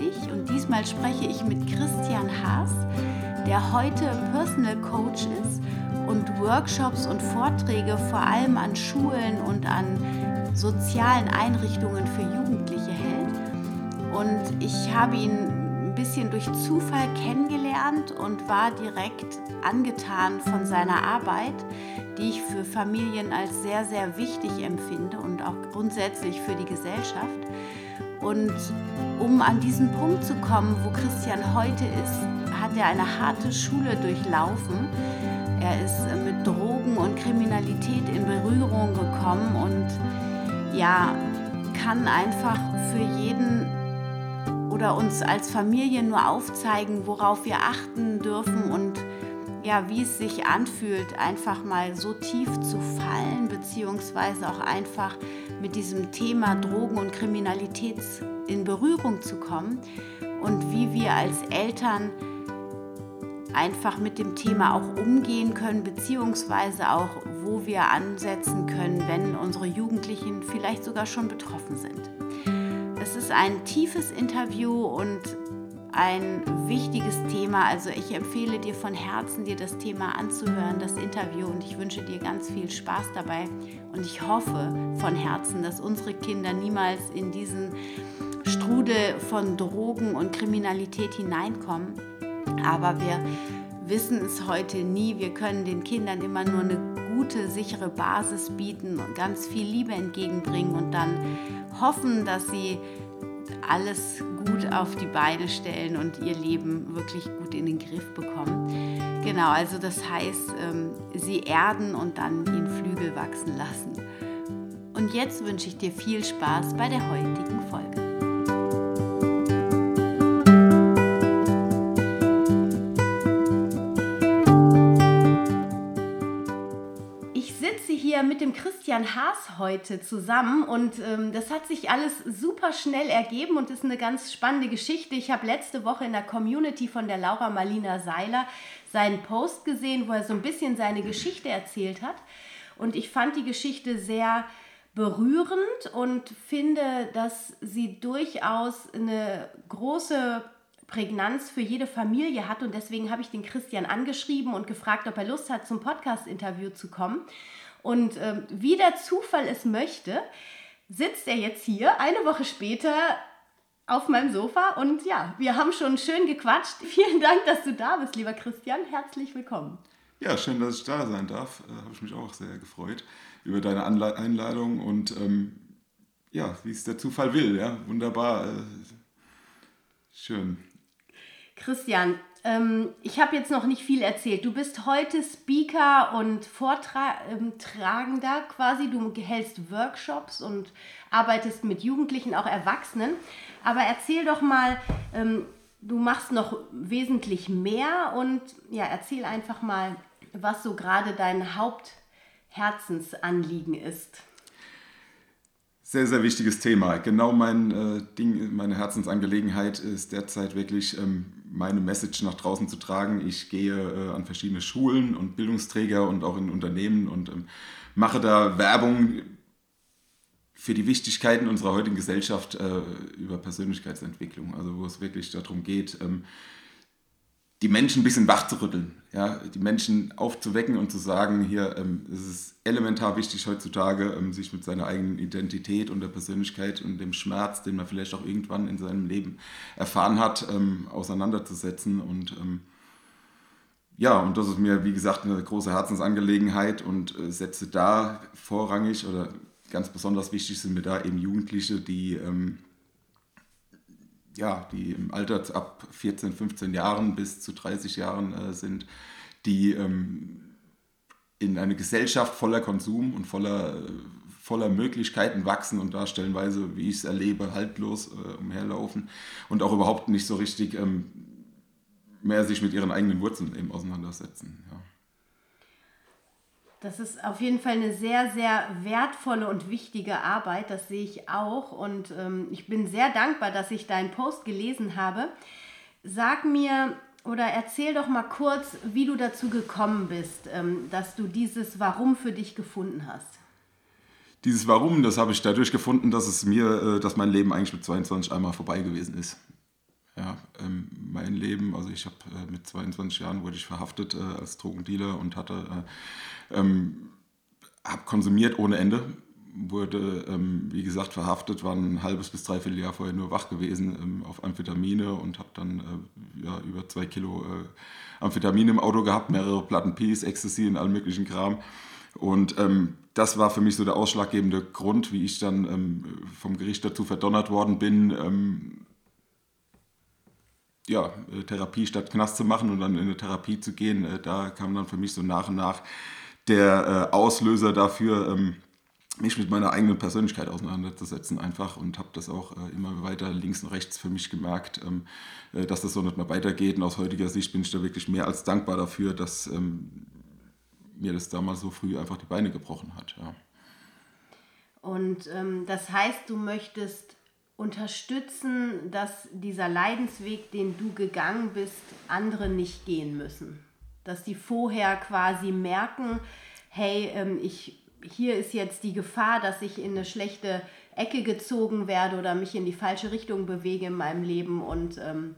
dich und diesmal spreche ich mit Christian Haas, der heute Personal Coach ist und Workshops und Vorträge vor allem an Schulen und an sozialen Einrichtungen für Jugendliche hält. Und ich habe ihn bisschen durch Zufall kennengelernt und war direkt angetan von seiner Arbeit, die ich für Familien als sehr, sehr wichtig empfinde und auch grundsätzlich für die Gesellschaft. Und um an diesen Punkt zu kommen, wo Christian heute ist, hat er eine harte Schule durchlaufen. Er ist mit Drogen und Kriminalität in Berührung gekommen und ja, kann einfach für jeden oder uns als Familie nur aufzeigen, worauf wir achten dürfen und ja, wie es sich anfühlt, einfach mal so tief zu fallen, beziehungsweise auch einfach mit diesem Thema Drogen und Kriminalität in Berührung zu kommen und wie wir als Eltern einfach mit dem Thema auch umgehen können, beziehungsweise auch, wo wir ansetzen können, wenn unsere Jugendlichen vielleicht sogar schon betroffen sind. Es ist ein tiefes Interview und ein wichtiges Thema. Also ich empfehle dir von Herzen, dir das Thema anzuhören, das Interview. Und ich wünsche dir ganz viel Spaß dabei. Und ich hoffe von Herzen, dass unsere Kinder niemals in diesen Strudel von Drogen und Kriminalität hineinkommen. Aber wir wissen es heute nie. Wir können den Kindern immer nur eine gute, sichere Basis bieten und ganz viel Liebe entgegenbringen und dann hoffen, dass sie alles gut auf die Beine stellen und ihr Leben wirklich gut in den Griff bekommen. Genau, also das heißt, ähm, sie erden und dann ihnen Flügel wachsen lassen. Und jetzt wünsche ich dir viel Spaß bei der heutigen mit dem Christian Haas heute zusammen und ähm, das hat sich alles super schnell ergeben und ist eine ganz spannende Geschichte. Ich habe letzte Woche in der Community von der Laura Marlina Seiler seinen Post gesehen, wo er so ein bisschen seine Geschichte erzählt hat und ich fand die Geschichte sehr berührend und finde, dass sie durchaus eine große Prägnanz für jede Familie hat und deswegen habe ich den Christian angeschrieben und gefragt, ob er Lust hat, zum Podcast-Interview zu kommen. Und ähm, wie der Zufall es möchte, sitzt er jetzt hier eine Woche später auf meinem Sofa und ja, wir haben schon schön gequatscht. Vielen Dank, dass du da bist, lieber Christian. Herzlich willkommen. Ja, schön, dass ich da sein darf. Äh, Habe ich mich auch sehr gefreut über deine Anle Einladung und ähm, ja, wie es der Zufall will. Ja, wunderbar. Äh, schön. Christian, ähm, ich habe jetzt noch nicht viel erzählt. Du bist heute Speaker und Vortragender ähm, quasi. Du hältst Workshops und arbeitest mit Jugendlichen, auch Erwachsenen. Aber erzähl doch mal, ähm, du machst noch wesentlich mehr und ja, erzähl einfach mal, was so gerade dein Hauptherzensanliegen ist. Sehr, sehr wichtiges Thema. Genau mein äh, Ding, meine Herzensangelegenheit ist derzeit wirklich ähm, meine Message nach draußen zu tragen. Ich gehe äh, an verschiedene Schulen und Bildungsträger und auch in Unternehmen und ähm, mache da Werbung für die Wichtigkeiten unserer heutigen Gesellschaft äh, über Persönlichkeitsentwicklung. Also wo es wirklich darum geht, ähm, die Menschen ein bisschen wach zu rütteln, ja, die Menschen aufzuwecken und zu sagen, hier, ähm, es ist elementar wichtig heutzutage, ähm, sich mit seiner eigenen Identität und der Persönlichkeit und dem Schmerz, den man vielleicht auch irgendwann in seinem Leben erfahren hat, ähm, auseinanderzusetzen. Und ähm, ja, und das ist mir, wie gesagt, eine große Herzensangelegenheit und äh, setze da vorrangig oder ganz besonders wichtig sind mir da eben Jugendliche, die ähm, ja, die im Alter ab 14, 15 Jahren bis zu 30 Jahren äh, sind, die ähm, in eine Gesellschaft voller Konsum und voller, äh, voller Möglichkeiten wachsen und da stellenweise, wie ich es erlebe, haltlos äh, umherlaufen und auch überhaupt nicht so richtig ähm, mehr sich mit ihren eigenen Wurzeln eben auseinandersetzen. Ja. Das ist auf jeden Fall eine sehr, sehr wertvolle und wichtige Arbeit. Das sehe ich auch. Und ähm, ich bin sehr dankbar, dass ich deinen Post gelesen habe. Sag mir, oder erzähl doch mal kurz, wie du dazu gekommen bist, ähm, dass du dieses Warum für dich gefunden hast. Dieses Warum, das habe ich dadurch gefunden, dass es mir, äh, dass mein Leben eigentlich mit 22 einmal vorbei gewesen ist. Ja, ähm, mein Leben, also ich habe äh, mit 22 Jahren wurde ich verhaftet äh, als Drogendealer und hatte, äh, ähm, habe konsumiert ohne Ende wurde, ähm, wie gesagt, verhaftet, war ein halbes bis dreiviertel Jahr vorher nur wach gewesen ähm, auf Amphetamine und habe dann äh, ja, über zwei Kilo äh, Amphetamine im Auto gehabt, mehrere Platten Peace, Ecstasy und allen möglichen Kram. Und ähm, das war für mich so der ausschlaggebende Grund, wie ich dann ähm, vom Gericht dazu verdonnert worden bin, ähm, ja, äh, Therapie statt Knast zu machen und dann in eine Therapie zu gehen. Äh, da kam dann für mich so nach und nach der äh, Auslöser dafür, ähm, mich mit meiner eigenen Persönlichkeit auseinanderzusetzen einfach und habe das auch immer weiter links und rechts für mich gemerkt, ähm, äh, dass das so nicht mehr weitergeht. Und aus heutiger Sicht bin ich da wirklich mehr als dankbar dafür, dass ähm, mir das damals so früh einfach die Beine gebrochen hat. Ja. Und ähm, das heißt, du möchtest unterstützen, dass dieser Leidensweg, den du gegangen bist, andere nicht gehen müssen. Dass die vorher quasi merken, hey, ähm, ich hier ist jetzt die Gefahr, dass ich in eine schlechte Ecke gezogen werde oder mich in die falsche Richtung bewege in meinem Leben und, ähm,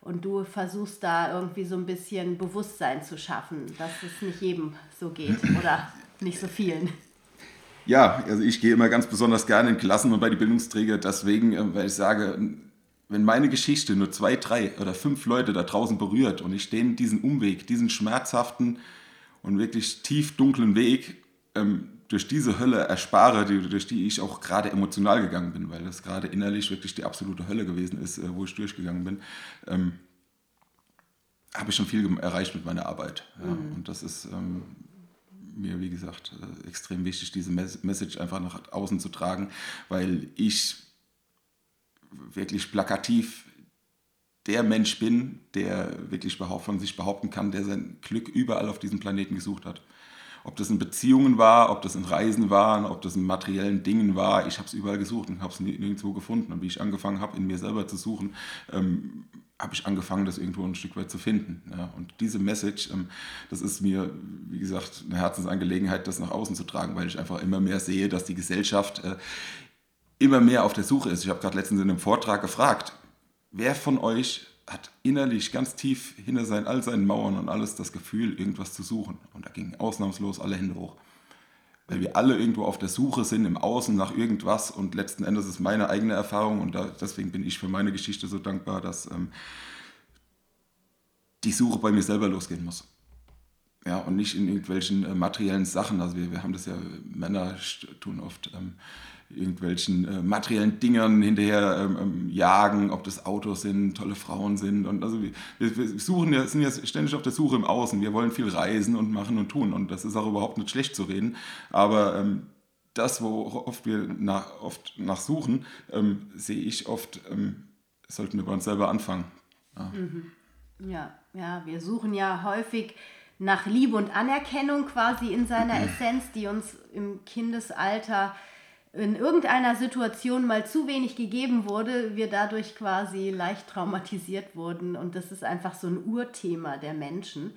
und du versuchst da irgendwie so ein bisschen Bewusstsein zu schaffen, dass es nicht jedem so geht oder nicht so vielen. Ja, also ich gehe immer ganz besonders gerne in Klassen und bei den Bildungsträgern deswegen, äh, weil ich sage, wenn meine Geschichte nur zwei, drei oder fünf Leute da draußen berührt und ich denen diesen Umweg, diesen schmerzhaften und wirklich tief dunklen Weg ähm, durch diese Hölle erspare, die, durch die ich auch gerade emotional gegangen bin, weil das gerade innerlich wirklich die absolute Hölle gewesen ist, äh, wo ich durchgegangen bin, ähm, habe ich schon viel erreicht mit meiner Arbeit. Ja. Mhm. Und das ist ähm, mir, wie gesagt, äh, extrem wichtig, diese Message einfach nach außen zu tragen, weil ich wirklich plakativ der Mensch bin, der wirklich von sich behaupten kann, der sein Glück überall auf diesem Planeten gesucht hat. Ob das in Beziehungen war, ob das in Reisen waren, ob das in materiellen Dingen war. Ich habe es überall gesucht und habe es nirgendwo gefunden. Und wie ich angefangen habe, in mir selber zu suchen, ähm, habe ich angefangen, das irgendwo ein Stück weit zu finden. Ja. Und diese Message, ähm, das ist mir, wie gesagt, eine Herzensangelegenheit, das nach außen zu tragen, weil ich einfach immer mehr sehe, dass die Gesellschaft äh, immer mehr auf der Suche ist. Ich habe gerade letztens in einem Vortrag gefragt, wer von euch hat innerlich ganz tief hinter seinen, all seinen Mauern und alles das Gefühl, irgendwas zu suchen. Und da gingen ausnahmslos alle Hände hoch. Weil wir alle irgendwo auf der Suche sind im Außen nach irgendwas und letzten Endes ist meine eigene Erfahrung und da, deswegen bin ich für meine Geschichte so dankbar, dass ähm, die Suche bei mir selber losgehen muss. Ja, und nicht in irgendwelchen äh, materiellen Sachen. Also wir, wir haben das ja, Männer tun oft ähm, irgendwelchen äh, materiellen Dingern hinterher ähm, ähm, jagen, ob das Autos sind, tolle Frauen sind. Und also wir, wir, suchen ja, sind ja ständig auf der Suche im Außen. Wir wollen viel reisen und machen und tun. Und das ist auch überhaupt nicht schlecht zu reden. Aber ähm, das, wo oft wir nach, oft nach suchen, ähm, sehe ich oft, ähm, sollten wir bei uns selber anfangen. Ja. Mhm. ja, ja, wir suchen ja häufig nach Liebe und Anerkennung quasi in seiner. Essenz, die uns im Kindesalter in irgendeiner Situation mal zu wenig gegeben wurde, wir dadurch quasi leicht traumatisiert wurden. Und das ist einfach so ein Urthema der Menschen.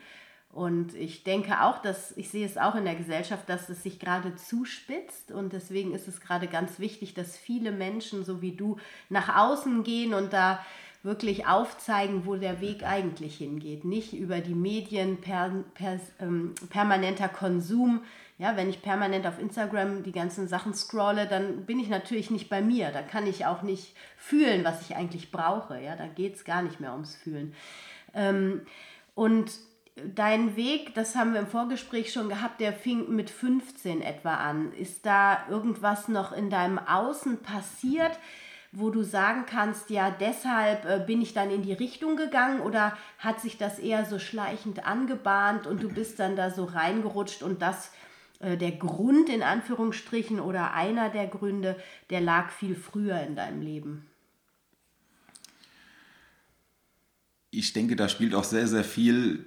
Und ich denke auch, dass ich sehe es auch in der Gesellschaft, dass es sich gerade zuspitzt. Und deswegen ist es gerade ganz wichtig, dass viele Menschen, so wie du, nach außen gehen und da wirklich aufzeigen, wo der Weg eigentlich hingeht. Nicht über die Medien, per, per, ähm, permanenter Konsum, ja, wenn ich permanent auf Instagram die ganzen Sachen scrolle, dann bin ich natürlich nicht bei mir. Da kann ich auch nicht fühlen, was ich eigentlich brauche. Ja, da geht es gar nicht mehr ums Fühlen. Ähm, und dein Weg, das haben wir im Vorgespräch schon gehabt, der fing mit 15 etwa an. Ist da irgendwas noch in deinem Außen passiert? wo du sagen kannst, ja, deshalb äh, bin ich dann in die Richtung gegangen oder hat sich das eher so schleichend angebahnt und du bist dann da so reingerutscht und das der Grund in Anführungsstrichen oder einer der Gründe, der lag viel früher in deinem Leben? Ich denke, da spielt auch sehr, sehr viel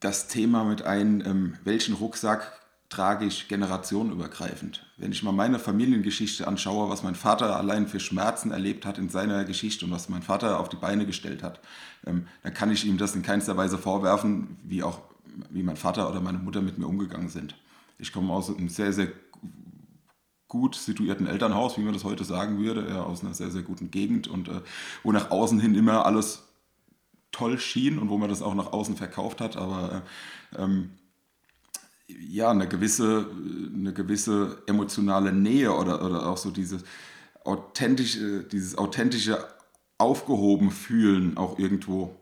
das Thema mit ein, ähm, welchen Rucksack tragisch generationenübergreifend. Wenn ich mal meine Familiengeschichte anschaue, was mein Vater allein für Schmerzen erlebt hat in seiner Geschichte und was mein Vater auf die Beine gestellt hat, ähm, dann kann ich ihm das in keinster Weise vorwerfen, wie auch wie mein Vater oder meine Mutter mit mir umgegangen sind. Ich komme aus einem sehr, sehr gut situierten Elternhaus, wie man das heute sagen würde, ja, aus einer sehr, sehr guten Gegend und äh, wo nach außen hin immer alles toll schien und wo man das auch nach außen verkauft hat, aber äh, ähm, ja, eine gewisse, eine gewisse emotionale Nähe oder, oder auch so dieses authentische, dieses authentische Aufgehoben fühlen auch irgendwo,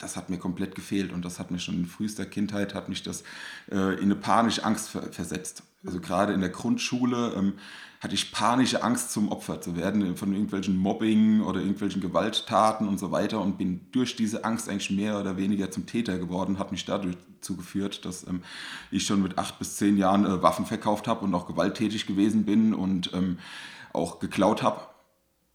das hat mir komplett gefehlt und das hat mich schon in frühester Kindheit, hat mich das äh, in eine panische Angst ver versetzt. Also gerade in der Grundschule ähm, hatte ich panische Angst, zum Opfer zu werden von irgendwelchen Mobbing oder irgendwelchen Gewalttaten und so weiter und bin durch diese Angst eigentlich mehr oder weniger zum Täter geworden, hat mich dadurch zugeführt, dass ähm, ich schon mit acht bis zehn Jahren äh, Waffen verkauft habe und auch gewalttätig gewesen bin und ähm, auch geklaut habe.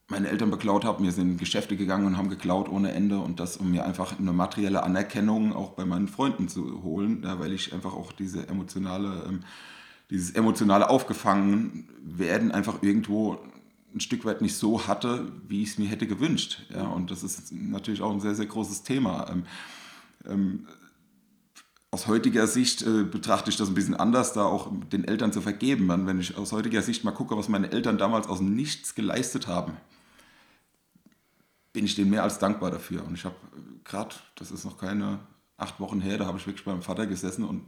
Meine Eltern beklaut habe, mir sind in Geschäfte gegangen und haben geklaut ohne Ende und das, um mir einfach eine materielle Anerkennung auch bei meinen Freunden zu holen, ja, weil ich einfach auch diese emotionale ähm, dieses emotionale Aufgefangen werden einfach irgendwo ein Stück weit nicht so hatte, wie ich es mir hätte gewünscht. Ja, und das ist natürlich auch ein sehr, sehr großes Thema. Ähm, ähm, aus heutiger Sicht äh, betrachte ich das ein bisschen anders, da auch den Eltern zu vergeben. Wenn ich aus heutiger Sicht mal gucke, was meine Eltern damals aus Nichts geleistet haben, bin ich denen mehr als dankbar dafür. Und ich habe äh, gerade, das ist noch keine acht Wochen her, da habe ich wirklich beim Vater gesessen und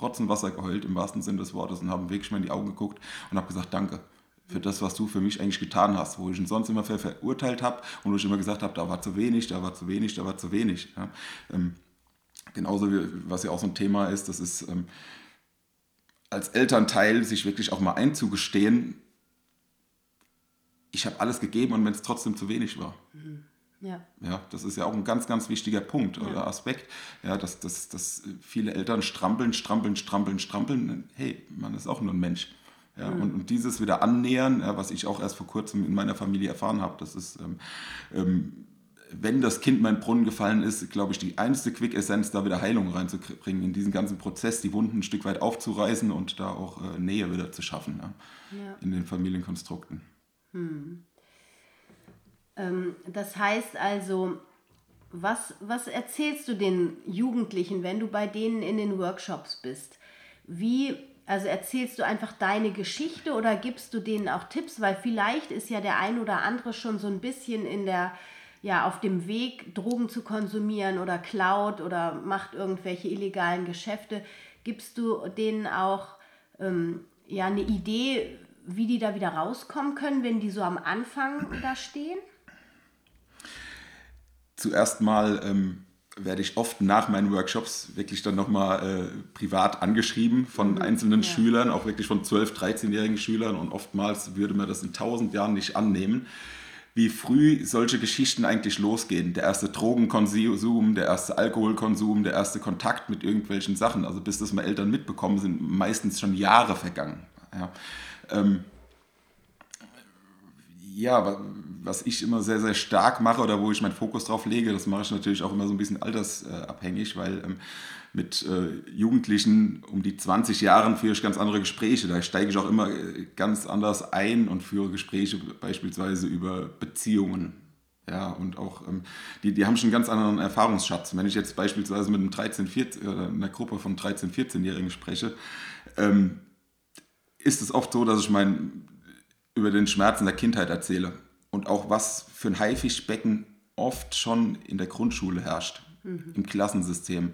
Rotzenwasser geheult, im wahrsten Sinne des Wortes, und habe wirklich mal in die Augen geguckt und habe gesagt, danke für das, was du für mich eigentlich getan hast, wo ich ihn sonst immer ver verurteilt habe und wo ich immer gesagt habe, da war zu wenig, da war zu wenig, da war zu wenig. Ja. Ähm, genauso wie, was ja auch so ein Thema ist, das ist ähm, als Elternteil sich wirklich auch mal einzugestehen, ich habe alles gegeben und wenn es trotzdem zu wenig war. Mhm. Ja. ja, das ist ja auch ein ganz, ganz wichtiger Punkt ja. oder Aspekt. Ja, dass, dass, dass viele Eltern strampeln, strampeln, strampeln, strampeln. Hey, man ist auch nur ein Mensch. Ja, mhm. und, und dieses wieder annähern, ja, was ich auch erst vor kurzem in meiner Familie erfahren habe, das ist, ähm, ähm, wenn das Kind in meinen Brunnen gefallen ist, glaube ich, die einzige Quick-Essenz, da wieder Heilung reinzubringen, in diesen ganzen Prozess, die Wunden ein Stück weit aufzureißen und da auch äh, Nähe wieder zu schaffen ja, in den Familienkonstrukten. Mhm. Ähm, das heißt also, was, was erzählst du den Jugendlichen, wenn du bei denen in den Workshops bist? Wie, also erzählst du einfach deine Geschichte oder gibst du denen auch Tipps? Weil vielleicht ist ja der ein oder andere schon so ein bisschen in der, ja, auf dem Weg, Drogen zu konsumieren oder klaut oder macht irgendwelche illegalen Geschäfte. Gibst du denen auch ähm, ja, eine Idee, wie die da wieder rauskommen können, wenn die so am Anfang da stehen? zuerst mal ähm, werde ich oft nach meinen Workshops wirklich dann nochmal äh, privat angeschrieben von mhm, einzelnen ja. Schülern, auch wirklich von 12-, 13-jährigen Schülern und oftmals würde man das in tausend Jahren nicht annehmen, wie früh solche Geschichten eigentlich losgehen. Der erste Drogenkonsum, der erste Alkoholkonsum, der erste Kontakt mit irgendwelchen Sachen. Also bis das mal Eltern mitbekommen, sind meistens schon Jahre vergangen. Ja. Ähm, ja, was ich immer sehr, sehr stark mache oder wo ich meinen Fokus drauf lege, das mache ich natürlich auch immer so ein bisschen altersabhängig, weil ähm, mit äh, Jugendlichen um die 20 Jahren führe ich ganz andere Gespräche. Da steige ich auch immer äh, ganz anders ein und führe Gespräche beispielsweise über Beziehungen. Ja, und auch, ähm, die, die haben schon einen ganz anderen Erfahrungsschatz. Wenn ich jetzt beispielsweise mit einem 13, 14, äh, einer Gruppe von 13, 14-Jährigen spreche, ähm, ist es oft so, dass ich mein, über den Schmerzen der Kindheit erzähle und auch was für ein Haifischbecken oft schon in der Grundschule herrscht, mhm. im Klassensystem. Mhm.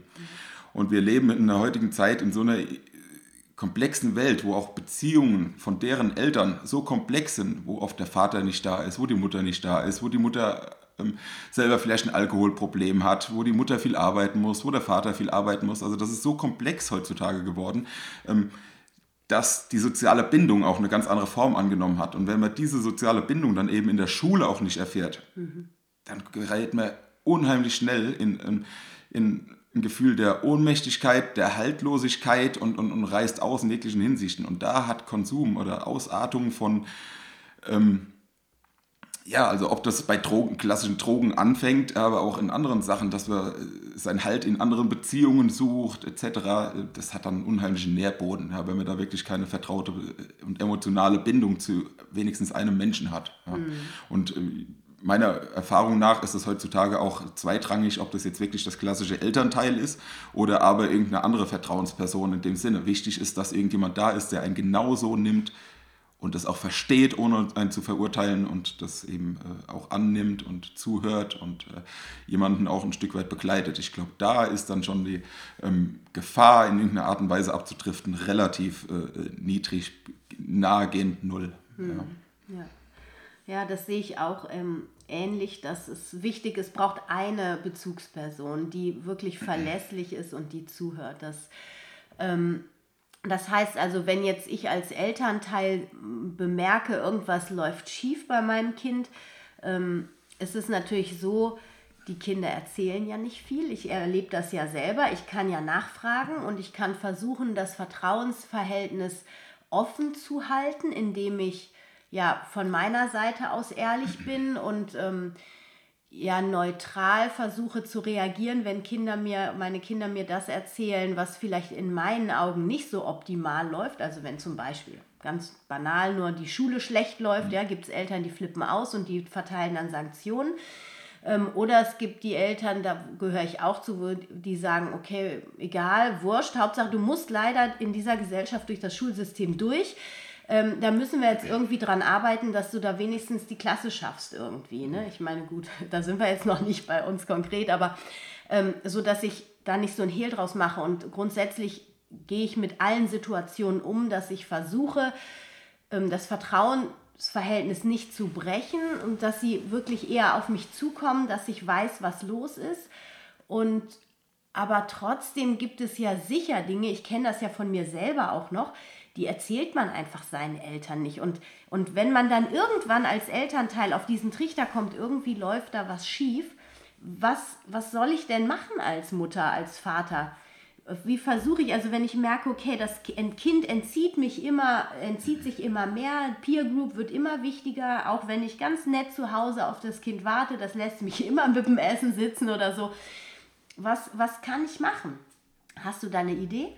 Und wir leben in der heutigen Zeit in so einer komplexen Welt, wo auch Beziehungen von deren Eltern so komplex sind, wo oft der Vater nicht da ist, wo die Mutter nicht da ist, wo die Mutter ähm, selber vielleicht ein Alkoholproblem hat, wo die Mutter viel arbeiten muss, wo der Vater viel arbeiten muss. Also das ist so komplex heutzutage geworden. Ähm, dass die soziale Bindung auch eine ganz andere Form angenommen hat. Und wenn man diese soziale Bindung dann eben in der Schule auch nicht erfährt, mhm. dann gerät man unheimlich schnell in, in, in, ein Gefühl der Ohnmächtigkeit, der Haltlosigkeit und, und, und reißt aus in jeglichen Hinsichten. Und da hat Konsum oder Ausartung von ähm, ja, also ob das bei Drogen, klassischen Drogen anfängt, aber auch in anderen Sachen, dass man äh, seinen Halt in anderen Beziehungen sucht, etc., das hat dann einen unheimlichen Nährboden, ja, wenn man da wirklich keine vertraute und emotionale Bindung zu wenigstens einem Menschen hat. Ja. Mhm. Und äh, meiner Erfahrung nach ist es heutzutage auch zweitrangig, ob das jetzt wirklich das klassische Elternteil ist oder aber irgendeine andere Vertrauensperson in dem Sinne. Wichtig ist, dass irgendjemand da ist, der einen genauso nimmt, und das auch versteht, ohne einen zu verurteilen und das eben äh, auch annimmt und zuhört und äh, jemanden auch ein Stück weit begleitet. Ich glaube, da ist dann schon die ähm, Gefahr, in irgendeiner Art und Weise abzudriften, relativ äh, niedrig, nahegehend null. Hm. Ja. ja. Ja. das sehe ich auch ähm, ähnlich, dass es wichtig ist, braucht eine Bezugsperson, die wirklich verlässlich ist und die zuhört. Das ähm, das heißt also, wenn jetzt ich als Elternteil bemerke, irgendwas läuft schief bei meinem Kind, ähm, ist es natürlich so, die Kinder erzählen ja nicht viel. Ich erlebe das ja selber. Ich kann ja nachfragen und ich kann versuchen, das Vertrauensverhältnis offen zu halten, indem ich ja von meiner Seite aus ehrlich bin und ähm, ja neutral versuche zu reagieren, wenn Kinder mir, meine Kinder mir das erzählen, was vielleicht in meinen Augen nicht so optimal läuft. Also wenn zum Beispiel ganz banal nur die Schule schlecht läuft, mhm. ja, gibt es Eltern, die flippen aus und die verteilen dann Sanktionen. Ähm, oder es gibt die Eltern, da gehöre ich auch zu, die sagen, okay, egal, wurscht, Hauptsache du musst leider in dieser Gesellschaft durch das Schulsystem durch ähm, da müssen wir jetzt irgendwie dran arbeiten, dass du da wenigstens die Klasse schaffst irgendwie. Ne? Ich meine, gut, da sind wir jetzt noch nicht bei uns konkret, aber ähm, so, dass ich da nicht so ein Hehl draus mache. Und grundsätzlich gehe ich mit allen Situationen um, dass ich versuche, ähm, das Vertrauensverhältnis nicht zu brechen und dass sie wirklich eher auf mich zukommen, dass ich weiß, was los ist. Und aber trotzdem gibt es ja sicher Dinge, ich kenne das ja von mir selber auch noch, die erzählt man einfach seinen Eltern nicht. Und, und wenn man dann irgendwann als Elternteil auf diesen Trichter kommt, irgendwie läuft da was schief, was, was soll ich denn machen als Mutter, als Vater? Wie versuche ich, also wenn ich merke, okay, das Kind entzieht mich immer, entzieht sich immer mehr, Peer Group wird immer wichtiger, auch wenn ich ganz nett zu Hause auf das Kind warte, das lässt mich immer mit dem Essen sitzen oder so. Was, was kann ich machen? Hast du da eine Idee?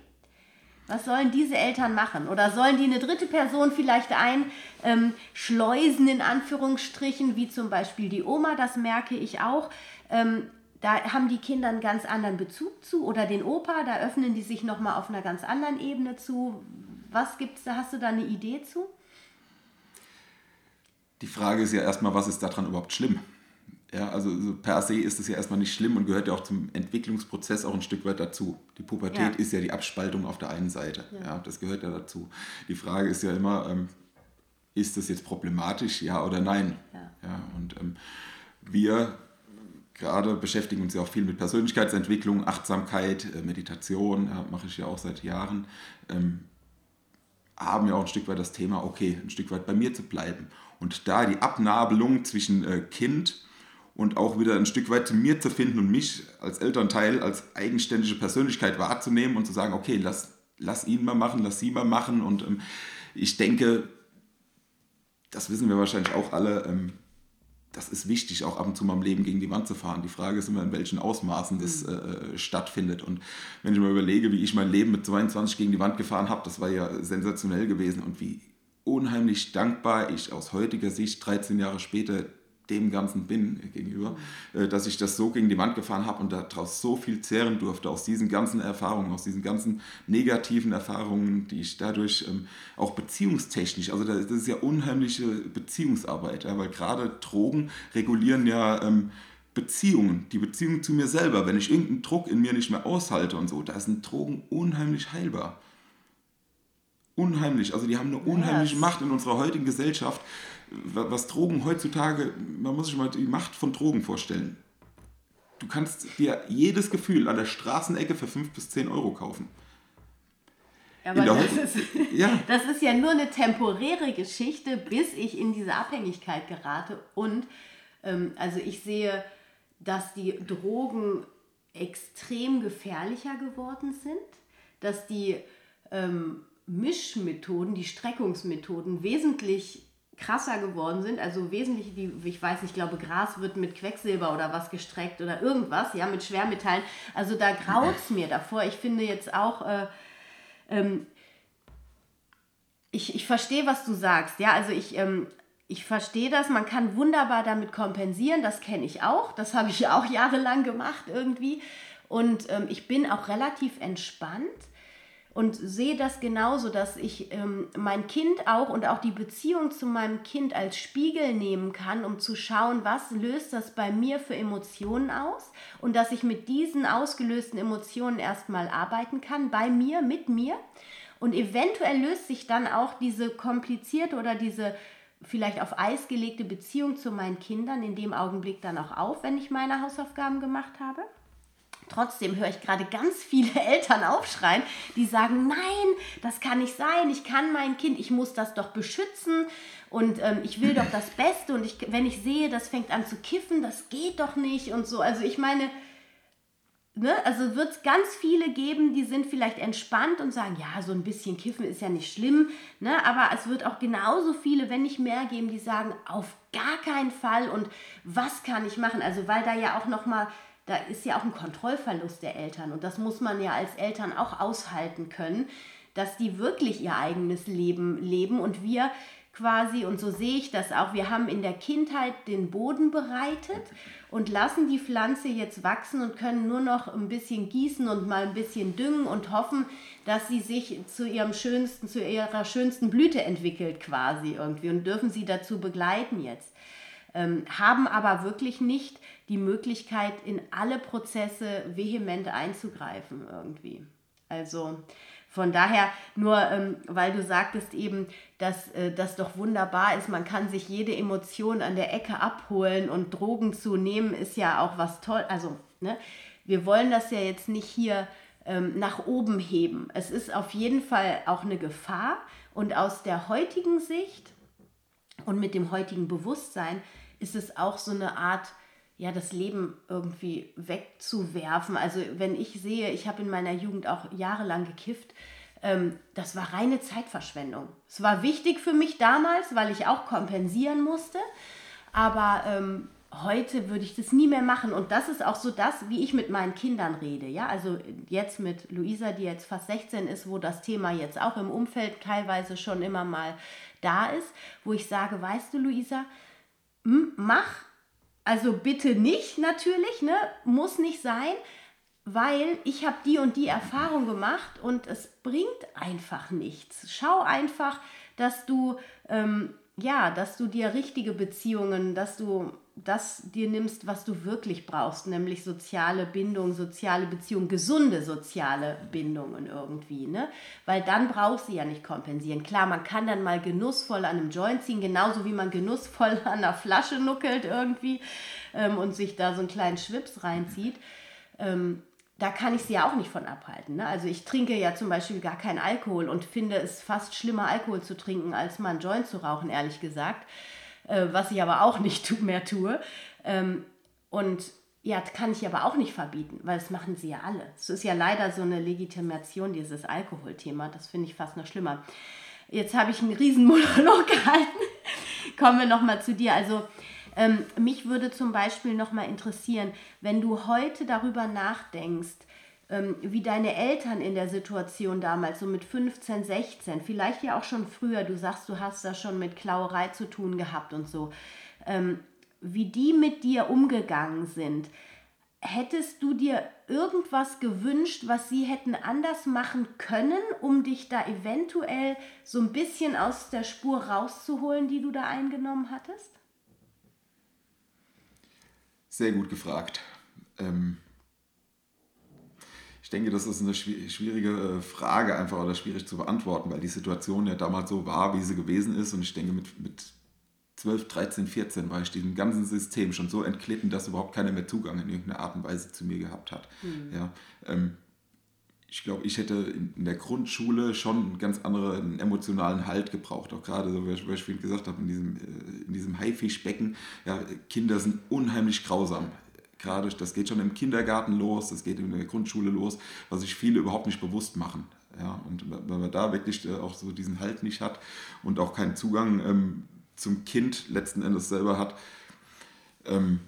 Was sollen diese Eltern machen? Oder sollen die eine dritte Person vielleicht einschleusen, ähm, in Anführungsstrichen, wie zum Beispiel die Oma, das merke ich auch. Ähm, da haben die Kinder einen ganz anderen Bezug zu oder den Opa, da öffnen die sich nochmal auf einer ganz anderen Ebene zu. Was gibt's da? Hast du da eine Idee zu? Die Frage ist ja erstmal, was ist daran überhaupt schlimm? Ja, also per se ist es ja erstmal nicht schlimm und gehört ja auch zum Entwicklungsprozess auch ein Stück weit dazu. Die Pubertät ja. ist ja die Abspaltung auf der einen Seite. Ja. ja. das gehört ja dazu. Die Frage ist ja immer, ähm, ist das jetzt problematisch, ja oder nein? Ja. ja und ähm, wir gerade beschäftigen uns ja auch viel mit Persönlichkeitsentwicklung, Achtsamkeit, äh, Meditation, ja, mache ich ja auch seit Jahren. Ähm, haben ja auch ein Stück weit das Thema, okay, ein Stück weit bei mir zu bleiben. Und da die Abnabelung zwischen äh, Kind und auch wieder ein Stück weit zu mir zu finden und mich als Elternteil, als eigenständige Persönlichkeit wahrzunehmen und zu sagen, okay, lass, lass ihn mal machen, lass sie mal machen. Und ähm, ich denke, das wissen wir wahrscheinlich auch alle, ähm, das ist wichtig, auch ab und zu mal im Leben gegen die Wand zu fahren. Die Frage ist immer, in welchen Ausmaßen das mhm. äh, stattfindet. Und wenn ich mir überlege, wie ich mein Leben mit 22 gegen die Wand gefahren habe, das war ja sensationell gewesen und wie unheimlich dankbar ich aus heutiger Sicht 13 Jahre später dem Ganzen bin gegenüber, mhm. dass ich das so gegen die Wand gefahren habe und daraus so viel zehren durfte, aus diesen ganzen Erfahrungen, aus diesen ganzen negativen Erfahrungen, die ich dadurch ähm, auch beziehungstechnisch, also das ist ja unheimliche Beziehungsarbeit, weil gerade Drogen regulieren ja ähm, Beziehungen, die Beziehung zu mir selber, wenn ich irgendeinen Druck in mir nicht mehr aushalte und so, da sind Drogen unheimlich heilbar. Unheimlich, also die haben eine unheimliche yes. Macht in unserer heutigen Gesellschaft was Drogen heutzutage, man muss sich mal die Macht von Drogen vorstellen. Du kannst dir jedes Gefühl an der Straßenecke für 5 bis 10 Euro kaufen. Aber das ist, ja. das ist ja nur eine temporäre Geschichte, bis ich in diese Abhängigkeit gerate. Und ähm, also ich sehe, dass die Drogen extrem gefährlicher geworden sind, dass die ähm, Mischmethoden, die Streckungsmethoden wesentlich krasser geworden sind, also wesentlich, die, ich weiß nicht, ich glaube, Gras wird mit Quecksilber oder was gestreckt oder irgendwas, ja, mit Schwermetallen. Also da graut es mir davor. Ich finde jetzt auch, äh, ähm, ich, ich verstehe, was du sagst, ja, also ich, ähm, ich verstehe das, man kann wunderbar damit kompensieren, das kenne ich auch, das habe ich auch jahrelang gemacht irgendwie. Und ähm, ich bin auch relativ entspannt und sehe das genauso, dass ich ähm, mein Kind auch und auch die Beziehung zu meinem Kind als Spiegel nehmen kann, um zu schauen, was löst das bei mir für Emotionen aus und dass ich mit diesen ausgelösten Emotionen erstmal arbeiten kann, bei mir, mit mir. Und eventuell löst sich dann auch diese komplizierte oder diese vielleicht auf Eis gelegte Beziehung zu meinen Kindern in dem Augenblick dann auch auf, wenn ich meine Hausaufgaben gemacht habe. Trotzdem höre ich gerade ganz viele Eltern aufschreien, die sagen, nein, das kann nicht sein, ich kann mein Kind, ich muss das doch beschützen und ähm, ich will doch das Beste und ich, wenn ich sehe, das fängt an zu kiffen, das geht doch nicht und so. Also ich meine, ne, also wird es ganz viele geben, die sind vielleicht entspannt und sagen, ja, so ein bisschen kiffen ist ja nicht schlimm, ne, aber es wird auch genauso viele, wenn nicht mehr geben, die sagen, auf gar keinen Fall und was kann ich machen? Also weil da ja auch noch mal da ist ja auch ein Kontrollverlust der Eltern. Und das muss man ja als Eltern auch aushalten können, dass die wirklich ihr eigenes Leben leben. Und wir quasi, und so sehe ich das auch, wir haben in der Kindheit den Boden bereitet und lassen die Pflanze jetzt wachsen und können nur noch ein bisschen gießen und mal ein bisschen düngen und hoffen, dass sie sich zu ihrem schönsten, zu ihrer schönsten Blüte entwickelt quasi irgendwie und dürfen sie dazu begleiten jetzt. Ähm, haben aber wirklich nicht die Möglichkeit, in alle Prozesse vehement einzugreifen irgendwie. Also von daher, nur ähm, weil du sagtest eben, dass äh, das doch wunderbar ist, man kann sich jede Emotion an der Ecke abholen und Drogen zu nehmen, ist ja auch was toll. Also, ne, wir wollen das ja jetzt nicht hier ähm, nach oben heben. Es ist auf jeden Fall auch eine Gefahr und aus der heutigen Sicht und mit dem heutigen Bewusstsein ist es auch so eine Art, ja, das Leben irgendwie wegzuwerfen. Also wenn ich sehe, ich habe in meiner Jugend auch jahrelang gekifft, ähm, das war reine Zeitverschwendung. Es war wichtig für mich damals, weil ich auch kompensieren musste, aber ähm, heute würde ich das nie mehr machen. Und das ist auch so das, wie ich mit meinen Kindern rede. Ja, also jetzt mit Luisa, die jetzt fast 16 ist, wo das Thema jetzt auch im Umfeld teilweise schon immer mal da ist, wo ich sage, weißt du, Luisa, hm, mach, also bitte nicht natürlich, ne? muss nicht sein, weil ich habe die und die Erfahrung gemacht und es bringt einfach nichts. Schau einfach, dass du ähm, ja, dass du dir richtige Beziehungen, dass du das dir nimmst, was du wirklich brauchst, nämlich soziale Bindung, soziale Beziehung, gesunde soziale Bindungen irgendwie, ne? Weil dann brauchst du ja nicht kompensieren. Klar, man kann dann mal genussvoll an einem Joint ziehen, genauso wie man genussvoll an einer Flasche nuckelt irgendwie ähm, und sich da so einen kleinen Schwips reinzieht. Ähm, da kann ich sie ja auch nicht von abhalten. Ne? Also ich trinke ja zum Beispiel gar keinen Alkohol und finde es fast schlimmer, Alkohol zu trinken, als mal einen Joint zu rauchen, ehrlich gesagt. Äh, was ich aber auch nicht mehr tue. Ähm, und ja, kann ich aber auch nicht verbieten, weil das machen sie ja alle. Es ist ja leider so eine Legitimation, dieses Alkoholthema. Das finde ich fast noch schlimmer. Jetzt habe ich einen riesen Monolog gehalten. Kommen wir nochmal zu dir. Also ähm, mich würde zum Beispiel nochmal interessieren, wenn du heute darüber nachdenkst, ähm, wie deine Eltern in der Situation damals, so mit 15, 16, vielleicht ja auch schon früher, du sagst, du hast da schon mit Klauerei zu tun gehabt und so, ähm, wie die mit dir umgegangen sind. Hättest du dir irgendwas gewünscht, was sie hätten anders machen können, um dich da eventuell so ein bisschen aus der Spur rauszuholen, die du da eingenommen hattest? Sehr gut gefragt. Ähm, ich denke, das ist eine schwierige äh, Frage einfach oder schwierig zu beantworten, weil die Situation ja damals so war, wie sie gewesen ist. Und ich denke, mit, mit 12, 13, 14 war ich diesem ganzen System schon so entglitten, dass überhaupt keiner mehr Zugang in irgendeiner Art und Weise zu mir gehabt hat. Mhm. Ja, ähm, ich glaube, ich hätte in der Grundschule schon einen ganz anderen emotionalen Halt gebraucht. Auch gerade, so wie ich vorhin gesagt habe, in diesem, äh, in diesem Haifischbecken. Ja, Kinder sind unheimlich grausam. Gerade, das geht schon im Kindergarten los, das geht in der Grundschule los, was sich viele überhaupt nicht bewusst machen. Ja, und wenn man da wirklich äh, auch so diesen Halt nicht hat und auch keinen Zugang, ähm, zum Kind letzten Endes selber hat, ähm,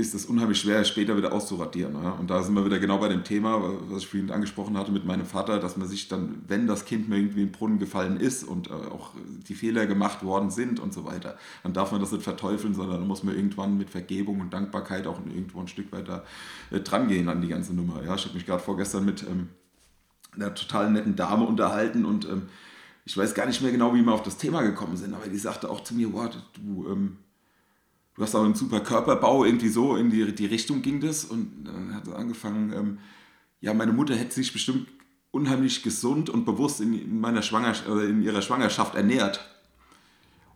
ist es unheimlich schwer, später wieder auszuradieren. Ja? Und da sind wir wieder genau bei dem Thema, was ich vorhin angesprochen hatte mit meinem Vater, dass man sich dann, wenn das Kind mir irgendwie in den Brunnen gefallen ist und äh, auch die Fehler gemacht worden sind und so weiter, dann darf man das nicht verteufeln, sondern dann muss man irgendwann mit Vergebung und Dankbarkeit auch irgendwo ein Stück weiter äh, dran gehen an die ganze Nummer. Ja? Ich habe mich gerade vorgestern mit ähm, einer total netten Dame unterhalten und ähm, ich weiß gar nicht mehr genau, wie wir auf das Thema gekommen sind, aber die sagte auch zu mir, wow, du... Ähm, du hast auch einen super Körperbau, irgendwie so in die, die Richtung ging das. Und dann hat er angefangen, ähm, ja, meine Mutter hätte sich bestimmt unheimlich gesund und bewusst in, in meiner Schwangerschaft, äh, in ihrer Schwangerschaft ernährt.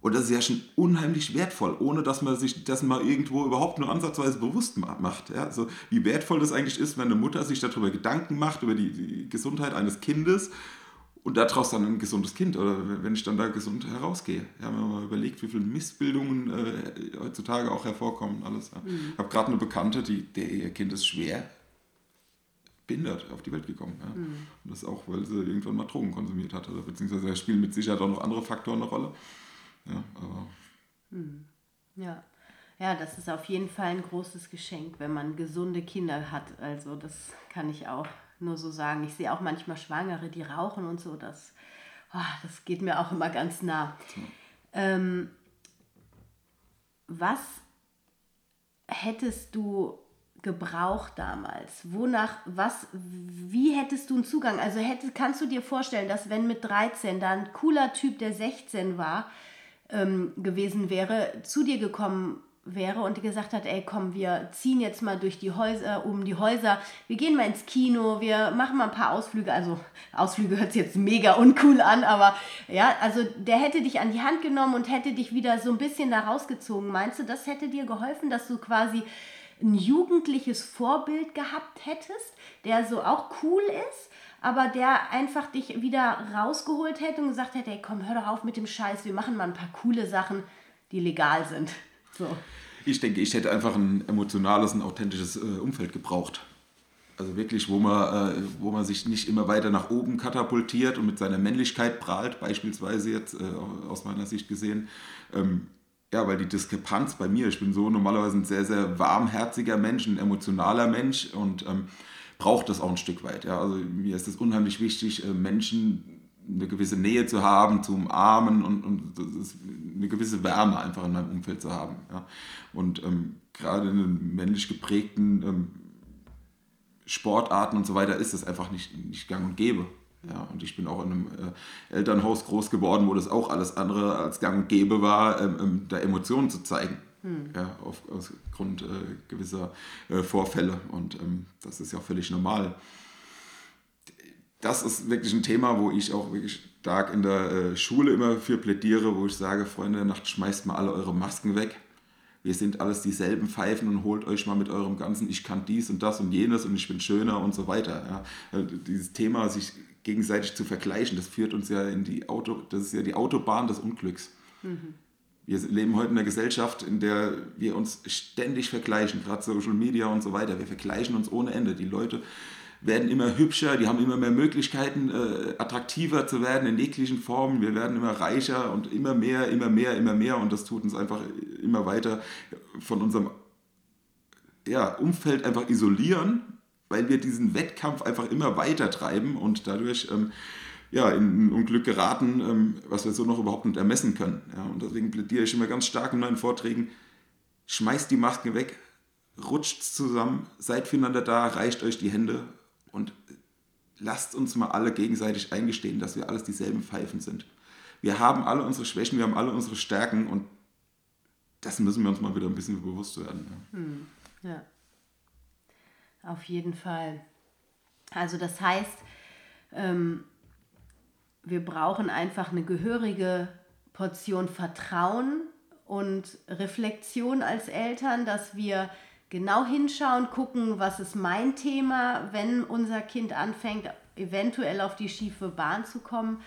Und das ist ja schon unheimlich wertvoll, ohne dass man sich dessen mal irgendwo überhaupt nur ansatzweise bewusst macht. Ja? Also wie wertvoll das eigentlich ist, wenn eine Mutter sich darüber Gedanken macht, über die, die Gesundheit eines Kindes und daraus dann ein gesundes Kind oder wenn ich dann da gesund herausgehe. Ja, wenn man mal überlegt, wie viele Missbildungen äh, heutzutage auch hervorkommen, alles. Ja. Mhm. Ich habe gerade eine Bekannte, die, der ihr Kind ist schwer behindert auf die Welt gekommen. Ja. Mhm. Und das auch, weil sie irgendwann mal Drogen konsumiert hat. Oder, beziehungsweise da spielen mit Sicherheit auch noch andere Faktoren eine Rolle. Ja, aber. Mhm. Ja. Ja, das ist auf jeden Fall ein großes Geschenk, wenn man gesunde Kinder hat. Also das kann ich auch nur so sagen. Ich sehe auch manchmal Schwangere, die rauchen und so. Das, oh, das geht mir auch immer ganz nah. Ähm, was hättest du gebraucht damals? Wonach, was, wie hättest du einen Zugang? Also hätte, kannst du dir vorstellen, dass wenn mit 13 da ein cooler Typ, der 16 war, ähm, gewesen wäre, zu dir gekommen wäre und gesagt hat, ey, komm, wir ziehen jetzt mal durch die Häuser, um die Häuser, wir gehen mal ins Kino, wir machen mal ein paar Ausflüge, also Ausflüge hört sich jetzt mega uncool an, aber ja, also der hätte dich an die Hand genommen und hätte dich wieder so ein bisschen da rausgezogen. Meinst du, das hätte dir geholfen, dass du quasi ein jugendliches Vorbild gehabt hättest, der so auch cool ist, aber der einfach dich wieder rausgeholt hätte und gesagt hätte, ey, komm, hör doch auf mit dem Scheiß, wir machen mal ein paar coole Sachen, die legal sind. So. Ich denke, ich hätte einfach ein emotionales, ein authentisches äh, Umfeld gebraucht. Also wirklich, wo man, äh, wo man sich nicht immer weiter nach oben katapultiert und mit seiner Männlichkeit prahlt, beispielsweise jetzt äh, aus meiner Sicht gesehen. Ähm, ja, weil die Diskrepanz bei mir, ich bin so normalerweise ein sehr, sehr warmherziger Mensch, ein emotionaler Mensch und ähm, braucht das auch ein Stück weit. Ja. Also mir ist es unheimlich wichtig, äh, Menschen eine gewisse Nähe zu haben, zu umarmen und, und eine gewisse Wärme einfach in meinem Umfeld zu haben. Ja. Und ähm, gerade in den männlich geprägten ähm, Sportarten und so weiter ist das einfach nicht, nicht gang und gäbe. Ja, und ich bin auch in einem äh, Elternhaus groß geworden, wo das auch alles andere als gang und gäbe war, ähm, ähm, da Emotionen zu zeigen. Hm. Ja, auf, aufgrund äh, gewisser äh, Vorfälle. Und ähm, das ist ja auch völlig normal das ist wirklich ein Thema, wo ich auch wirklich stark in der äh, Schule immer für plädiere, wo ich sage, Freunde der Nacht, schmeißt mal alle eure Masken weg. Wir sind alles dieselben Pfeifen und holt euch mal mit eurem ganzen, ich kann dies und das und jenes und ich bin schöner und so weiter. Ja. Äh, dieses Thema, sich gegenseitig zu vergleichen, das führt uns ja in die Auto, das ist ja die Autobahn des Unglücks. Mhm. Wir leben heute in einer Gesellschaft, in der wir uns ständig vergleichen, gerade Social Media und so weiter. Wir vergleichen uns ohne Ende. Die Leute werden immer hübscher, die haben immer mehr Möglichkeiten, äh, attraktiver zu werden in jeglichen Formen. Wir werden immer reicher und immer mehr, immer mehr, immer mehr und das tut uns einfach immer weiter von unserem ja, Umfeld einfach isolieren, weil wir diesen Wettkampf einfach immer weiter treiben und dadurch ähm, ja, in ein Unglück geraten, ähm, was wir so noch überhaupt nicht ermessen können. Ja, und deswegen plädiere ich immer ganz stark in meinen Vorträgen, schmeißt die Masken weg, rutscht zusammen, seid füreinander da, reicht euch die Hände und lasst uns mal alle gegenseitig eingestehen, dass wir alles dieselben Pfeifen sind. Wir haben alle unsere Schwächen, wir haben alle unsere Stärken und das müssen wir uns mal wieder ein bisschen bewusst werden. Ja. Hm, ja. Auf jeden Fall. Also das heißt, ähm, wir brauchen einfach eine gehörige Portion Vertrauen und Reflexion als Eltern, dass wir genau hinschauen, gucken, was ist mein Thema, wenn unser Kind anfängt, eventuell auf die schiefe Bahn zu kommen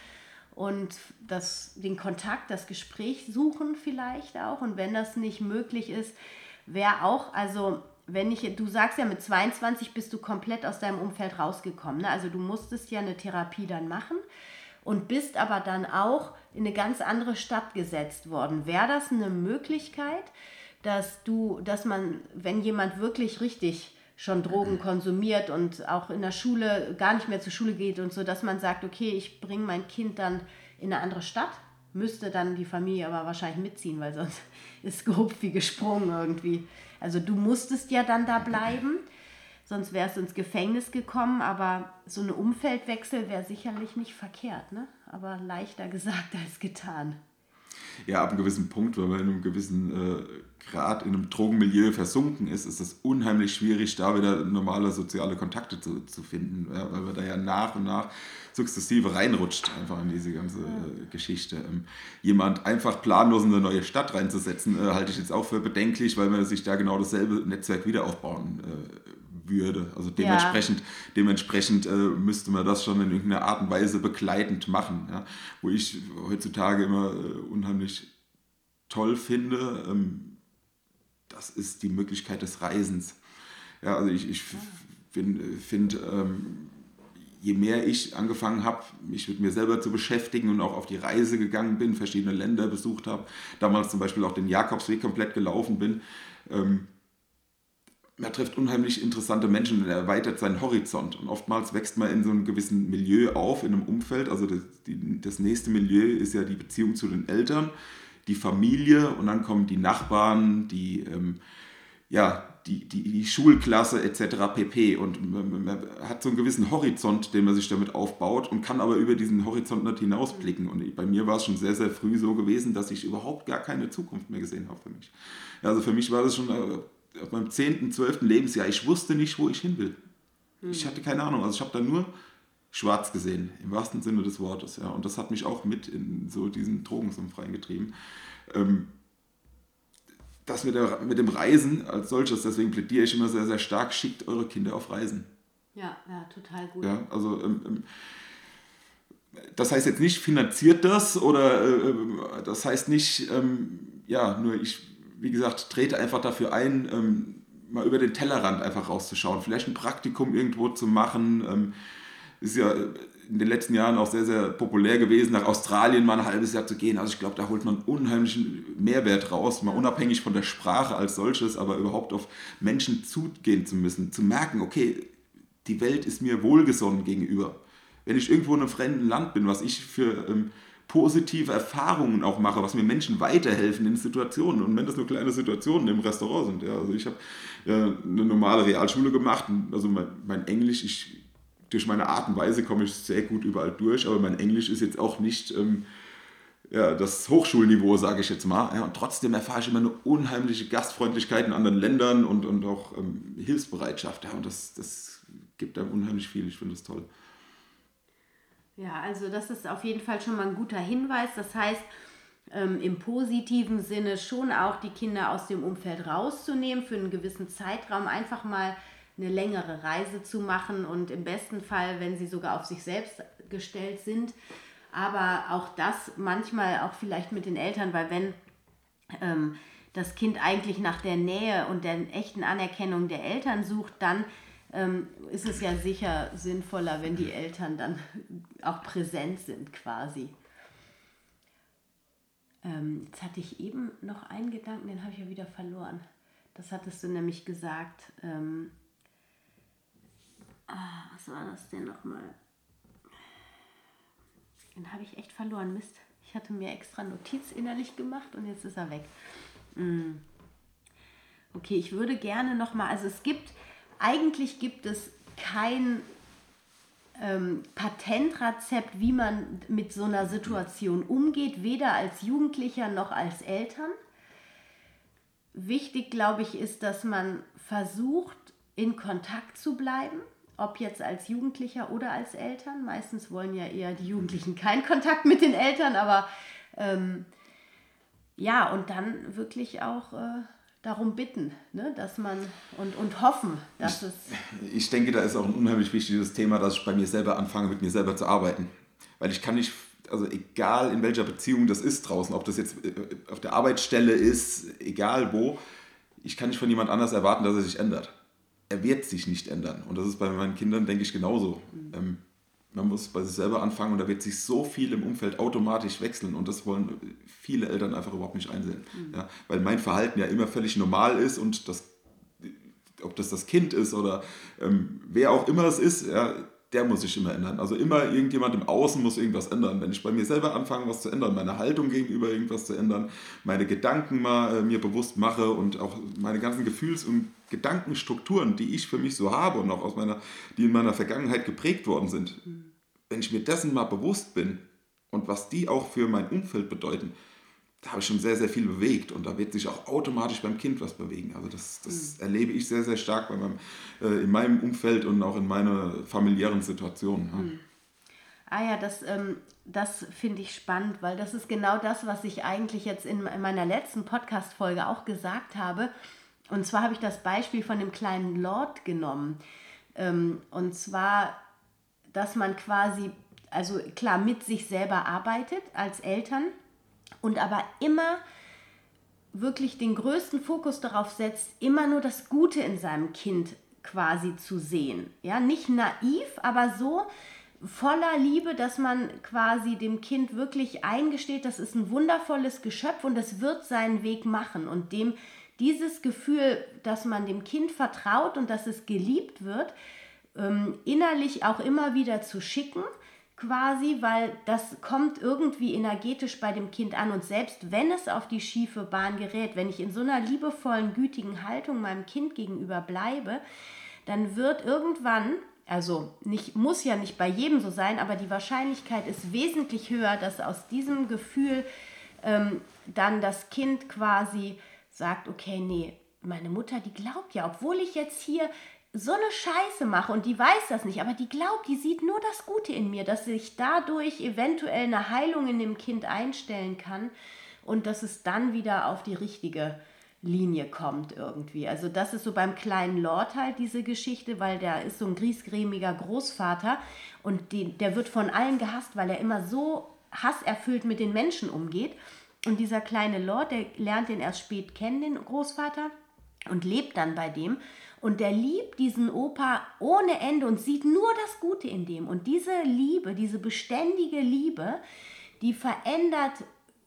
und das, den Kontakt, das Gespräch suchen vielleicht auch. Und wenn das nicht möglich ist, wäre auch, also wenn ich, du sagst ja, mit 22 bist du komplett aus deinem Umfeld rausgekommen. Ne? Also du musstest ja eine Therapie dann machen. und bist aber dann auch in eine ganz andere Stadt gesetzt worden. Wäre das eine Möglichkeit, dass du, dass man, wenn jemand wirklich richtig schon Drogen konsumiert und auch in der Schule gar nicht mehr zur Schule geht und so, dass man sagt, okay, ich bringe mein Kind dann in eine andere Stadt, müsste dann die Familie aber wahrscheinlich mitziehen, weil sonst ist gehupft wie gesprungen irgendwie. Also du musstest ja dann da bleiben, sonst wärst du ins Gefängnis gekommen, aber so eine Umfeldwechsel wäre sicherlich nicht verkehrt, ne? aber leichter gesagt als getan. Ja, ab einem gewissen Punkt, wenn man in einem gewissen äh, Grad in einem Drogenmilieu versunken ist, ist es unheimlich schwierig, da wieder normale soziale Kontakte zu, zu finden, ja, weil man da ja nach und nach sukzessive reinrutscht, einfach in diese ganze äh, Geschichte. Ähm, jemand einfach planlos in eine neue Stadt reinzusetzen, äh, halte ich jetzt auch für bedenklich, weil man sich da genau dasselbe Netzwerk wieder aufbauen äh, würde. Also dementsprechend, ja. dementsprechend äh, müsste man das schon in irgendeiner Art und Weise begleitend machen. Ja? Wo ich heutzutage immer äh, unheimlich toll finde, ähm, das ist die Möglichkeit des Reisens. Ja, also ich, ich finde, ähm, je mehr ich angefangen habe, mich mit mir selber zu beschäftigen und auch auf die Reise gegangen bin, verschiedene Länder besucht habe, damals zum Beispiel auch den Jakobsweg komplett gelaufen bin, ähm, man trifft unheimlich interessante Menschen und erweitert seinen Horizont. Und oftmals wächst man in so einem gewissen Milieu auf, in einem Umfeld. Also das, die, das nächste Milieu ist ja die Beziehung zu den Eltern die Familie und dann kommen die Nachbarn, die, ähm, ja, die, die, die Schulklasse etc. pp. Und man, man, hat so einen gewissen Horizont, den man sich damit aufbaut und kann aber über diesen Horizont nicht hinausblicken. Und bei mir war es schon sehr, sehr früh so gewesen, dass ich überhaupt gar keine Zukunft mehr gesehen habe für mich. Also für mich war das schon äh, auf meinem 10., 12. Lebensjahr, ich wusste nicht, wo ich hin will. Ich hatte keine Ahnung. Also ich habe da nur schwarz gesehen, im wahrsten Sinne des Wortes. Ja. Und das hat mich auch mit in so diesen Drogensumpf reingetrieben. Ähm, das mit, der, mit dem Reisen als solches, deswegen plädiere ich immer sehr, sehr stark, schickt eure Kinder auf Reisen. Ja, ja, total gut. Ja, also ähm, ähm das heißt jetzt nicht, finanziert das oder äh, das heißt nicht, ähm, ja, nur ich, wie gesagt, trete einfach dafür ein, ähm, mal über den Tellerrand einfach rauszuschauen, vielleicht ein Praktikum irgendwo zu machen, ähm, ist ja in den letzten Jahren auch sehr, sehr populär gewesen, nach Australien mal ein halbes Jahr zu gehen. Also ich glaube, da holt man unheimlichen Mehrwert raus, mal unabhängig von der Sprache als solches, aber überhaupt auf Menschen zugehen zu müssen, zu merken, okay, die Welt ist mir wohlgesonnen gegenüber. Wenn ich irgendwo in einem fremden Land bin, was ich für ähm, positive Erfahrungen auch mache, was mir Menschen weiterhelfen in Situationen. Und wenn das nur kleine Situationen im Restaurant sind. Ja, also ich habe äh, eine normale Realschule gemacht, also mein, mein Englisch, ich durch meine Art und Weise komme ich sehr gut überall durch, aber mein Englisch ist jetzt auch nicht ähm, ja, das Hochschulniveau, sage ich jetzt mal. Ja, und trotzdem erfahre ich immer eine unheimliche Gastfreundlichkeit in anderen Ländern und, und auch ähm, Hilfsbereitschaft. Ja, und das, das gibt einem unheimlich viel. Ich finde das toll. Ja, also das ist auf jeden Fall schon mal ein guter Hinweis. Das heißt, ähm, im positiven Sinne schon auch die Kinder aus dem Umfeld rauszunehmen für einen gewissen Zeitraum, einfach mal eine längere Reise zu machen und im besten Fall, wenn sie sogar auf sich selbst gestellt sind. Aber auch das manchmal auch vielleicht mit den Eltern, weil wenn ähm, das Kind eigentlich nach der Nähe und der echten Anerkennung der Eltern sucht, dann ähm, ist es ja sicher sinnvoller, wenn die Eltern dann auch präsent sind quasi. Ähm, jetzt hatte ich eben noch einen Gedanken, den habe ich ja wieder verloren. Das hattest du nämlich gesagt. Ähm, Ah, was war das denn nochmal? Den habe ich echt verloren. Mist. Ich hatte mir extra Notiz innerlich gemacht und jetzt ist er weg. Mm. Okay, ich würde gerne nochmal, also es gibt, eigentlich gibt es kein ähm, Patentrezept, wie man mit so einer Situation umgeht, weder als Jugendlicher noch als Eltern. Wichtig, glaube ich, ist, dass man versucht, in Kontakt zu bleiben ob jetzt als Jugendlicher oder als Eltern. Meistens wollen ja eher die Jugendlichen keinen Kontakt mit den Eltern, aber ähm, ja, und dann wirklich auch äh, darum bitten, ne, dass man und, und hoffen, dass ich, es. Ich denke, da ist auch ein unheimlich wichtiges Thema, dass ich bei mir selber anfange, mit mir selber zu arbeiten. Weil ich kann nicht, also egal in welcher Beziehung das ist draußen, ob das jetzt äh, auf der Arbeitsstelle ist, egal wo, ich kann nicht von jemand anders erwarten, dass er sich ändert er wird sich nicht ändern. Und das ist bei meinen Kindern, denke ich, genauso. Mhm. Ähm, Man muss bei sich selber anfangen und da wird sich so viel im Umfeld automatisch wechseln und das wollen viele Eltern einfach überhaupt nicht einsehen. Mhm. Ja, weil mein Verhalten ja immer völlig normal ist und das, ob das das Kind ist oder ähm, wer auch immer es ist, ja, der muss sich immer ändern. Also immer irgendjemand im Außen muss irgendwas ändern. Wenn ich bei mir selber anfange, was zu ändern, meine Haltung gegenüber irgendwas zu ändern, meine Gedanken mal äh, mir bewusst mache und auch meine ganzen Gefühls- und Gedankenstrukturen, die ich für mich so habe und auch aus meiner, die in meiner Vergangenheit geprägt worden sind, mhm. Wenn ich mir dessen mal bewusst bin und was die auch für mein Umfeld bedeuten, da habe ich schon sehr, sehr viel bewegt und da wird sich auch automatisch beim Kind was bewegen. Also das, das mhm. erlebe ich sehr, sehr stark bei meinem, äh, in meinem Umfeld und auch in meiner familiären Situation. Ja. Mhm. Ah ja, das, ähm, das finde ich spannend, weil das ist genau das, was ich eigentlich jetzt in, in meiner letzten Podcast-Folge auch gesagt habe. Und zwar habe ich das Beispiel von dem kleinen Lord genommen. Ähm, und zwar, dass man quasi, also klar, mit sich selber arbeitet als Eltern und aber immer wirklich den größten Fokus darauf setzt, immer nur das Gute in seinem Kind quasi zu sehen. Ja, nicht naiv, aber so voller Liebe, dass man quasi dem Kind wirklich eingesteht, das ist ein wundervolles Geschöpf und es wird seinen Weg machen und dem dieses Gefühl, dass man dem Kind vertraut und dass es geliebt wird, ähm, innerlich auch immer wieder zu schicken quasi, weil das kommt irgendwie energetisch bei dem Kind an. Und selbst wenn es auf die schiefe Bahn gerät, wenn ich in so einer liebevollen, gütigen Haltung meinem Kind gegenüber bleibe, dann wird irgendwann, also nicht, muss ja nicht bei jedem so sein, aber die Wahrscheinlichkeit ist wesentlich höher, dass aus diesem Gefühl ähm, dann das Kind quasi sagt, okay, nee, meine Mutter, die glaubt ja, obwohl ich jetzt hier so eine Scheiße mache und die weiß das nicht, aber die glaubt, die sieht nur das Gute in mir, dass sich dadurch eventuell eine Heilung in dem Kind einstellen kann und dass es dann wieder auf die richtige Linie kommt irgendwie. Also das ist so beim kleinen Lord halt diese Geschichte, weil der ist so ein griesgrämiger Großvater und die, der wird von allen gehasst, weil er immer so hasserfüllt mit den Menschen umgeht. Und dieser kleine Lord, der lernt den erst spät kennen, den Großvater, und lebt dann bei dem. Und der liebt diesen Opa ohne Ende und sieht nur das Gute in dem. Und diese Liebe, diese beständige Liebe, die verändert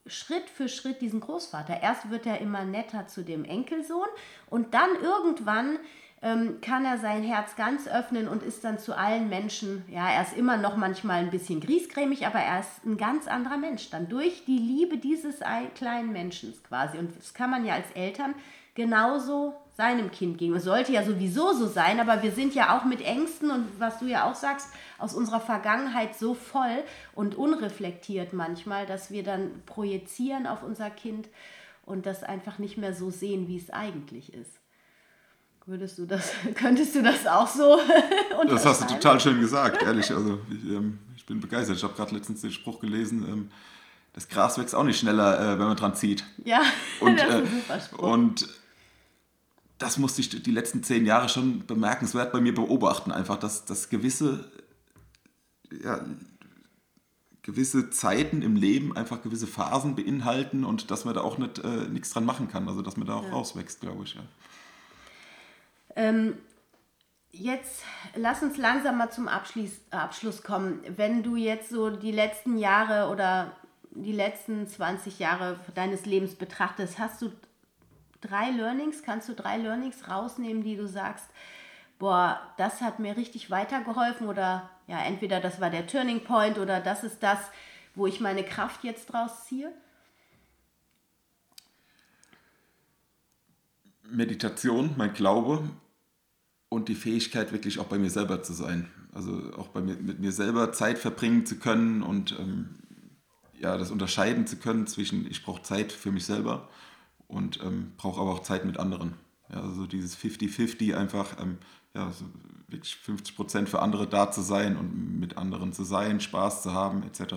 Schritt für Schritt diesen Großvater. Erst wird er immer netter zu dem Enkelsohn und dann irgendwann ähm, kann er sein Herz ganz öffnen und ist dann zu allen Menschen, ja, er ist immer noch manchmal ein bisschen griesgrämig, aber er ist ein ganz anderer Mensch. Dann durch die Liebe dieses kleinen Menschen quasi. Und das kann man ja als Eltern genauso seinem Kind geben. Es sollte ja sowieso so sein, aber wir sind ja auch mit Ängsten und was du ja auch sagst, aus unserer Vergangenheit so voll und unreflektiert manchmal, dass wir dann projizieren auf unser Kind und das einfach nicht mehr so sehen, wie es eigentlich ist. Würdest du das, könntest du das auch so Das hast du total schön gesagt, ehrlich. Also ich, ähm, ich bin begeistert. Ich habe gerade letztens den Spruch gelesen, ähm, das Gras wächst auch nicht schneller, äh, wenn man dran zieht. Ja, und, das ist ein äh, super Spruch. Und das musste ich die letzten zehn Jahre schon bemerkenswert bei mir beobachten, einfach, dass, dass gewisse, ja, gewisse Zeiten im Leben einfach gewisse Phasen beinhalten und dass man da auch nicht, äh, nichts dran machen kann, also dass man da auch ja. rauswächst, glaube ich. Ja. Ähm, jetzt lass uns langsam mal zum Abschluss, Abschluss kommen. Wenn du jetzt so die letzten Jahre oder die letzten 20 Jahre deines Lebens betrachtest, hast du drei Learnings, kannst du drei Learnings rausnehmen, die du sagst, boah, das hat mir richtig weitergeholfen oder ja, entweder das war der Turning Point oder das ist das, wo ich meine Kraft jetzt draus ziehe? Meditation, mein Glaube und die Fähigkeit, wirklich auch bei mir selber zu sein. Also auch bei mir, mit mir selber Zeit verbringen zu können und ähm, ja, das unterscheiden zu können zwischen, ich brauche Zeit für mich selber und ähm, brauche aber auch Zeit mit anderen. Ja, also dieses 50-50 einfach, ähm, ja, so wirklich 50 Prozent für andere da zu sein und mit anderen zu sein, Spaß zu haben etc.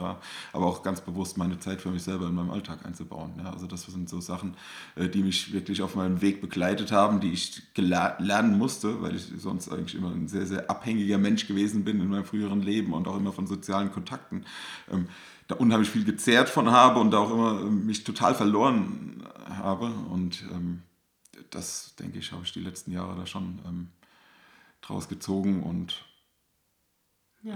Aber auch ganz bewusst meine Zeit für mich selber in meinem Alltag einzubauen. Ja, also das sind so Sachen, äh, die mich wirklich auf meinem Weg begleitet haben, die ich lernen musste, weil ich sonst eigentlich immer ein sehr, sehr abhängiger Mensch gewesen bin in meinem früheren Leben und auch immer von sozialen Kontakten. Ähm, da unheimlich viel gezehrt von habe und da auch immer ähm, mich total verloren habe. Und ähm, das, denke ich, habe ich die letzten Jahre da schon ähm, draus gezogen und ja.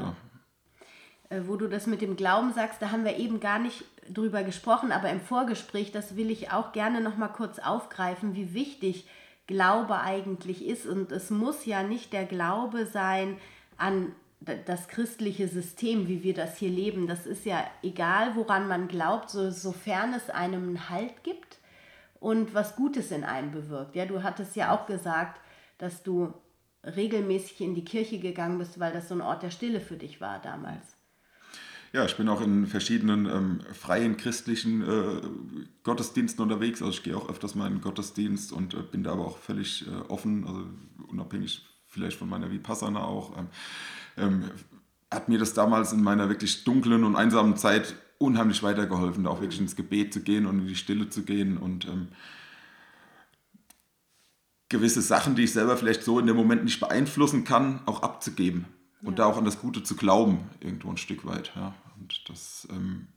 ja. äh, wo du das mit dem Glauben sagst, da haben wir eben gar nicht drüber gesprochen, aber im Vorgespräch, das will ich auch gerne noch mal kurz aufgreifen, wie wichtig Glaube eigentlich ist und es muss ja nicht der Glaube sein an das christliche System, wie wir das hier leben. Das ist ja egal, woran man glaubt, so, sofern es einem einen Halt gibt und was Gutes in einem bewirkt. Ja, du hattest ja auch gesagt, dass du regelmäßig in die Kirche gegangen bist, weil das so ein Ort der Stille für dich war damals. Ja, ich bin auch in verschiedenen ähm, freien christlichen äh, Gottesdiensten unterwegs. Also ich gehe auch öfters mal in den Gottesdienst und äh, bin da aber auch völlig äh, offen, also unabhängig vielleicht von meiner Vipassana auch. Ähm, ähm, hat mir das damals in meiner wirklich dunklen und einsamen Zeit unheimlich weitergeholfen, da auch wirklich ins Gebet zu gehen und in die Stille zu gehen und ähm, gewisse Sachen, die ich selber vielleicht so in dem Moment nicht beeinflussen kann, auch abzugeben und ja. da auch an das Gute zu glauben, irgendwo ein Stück weit. Ja. Und das ähm,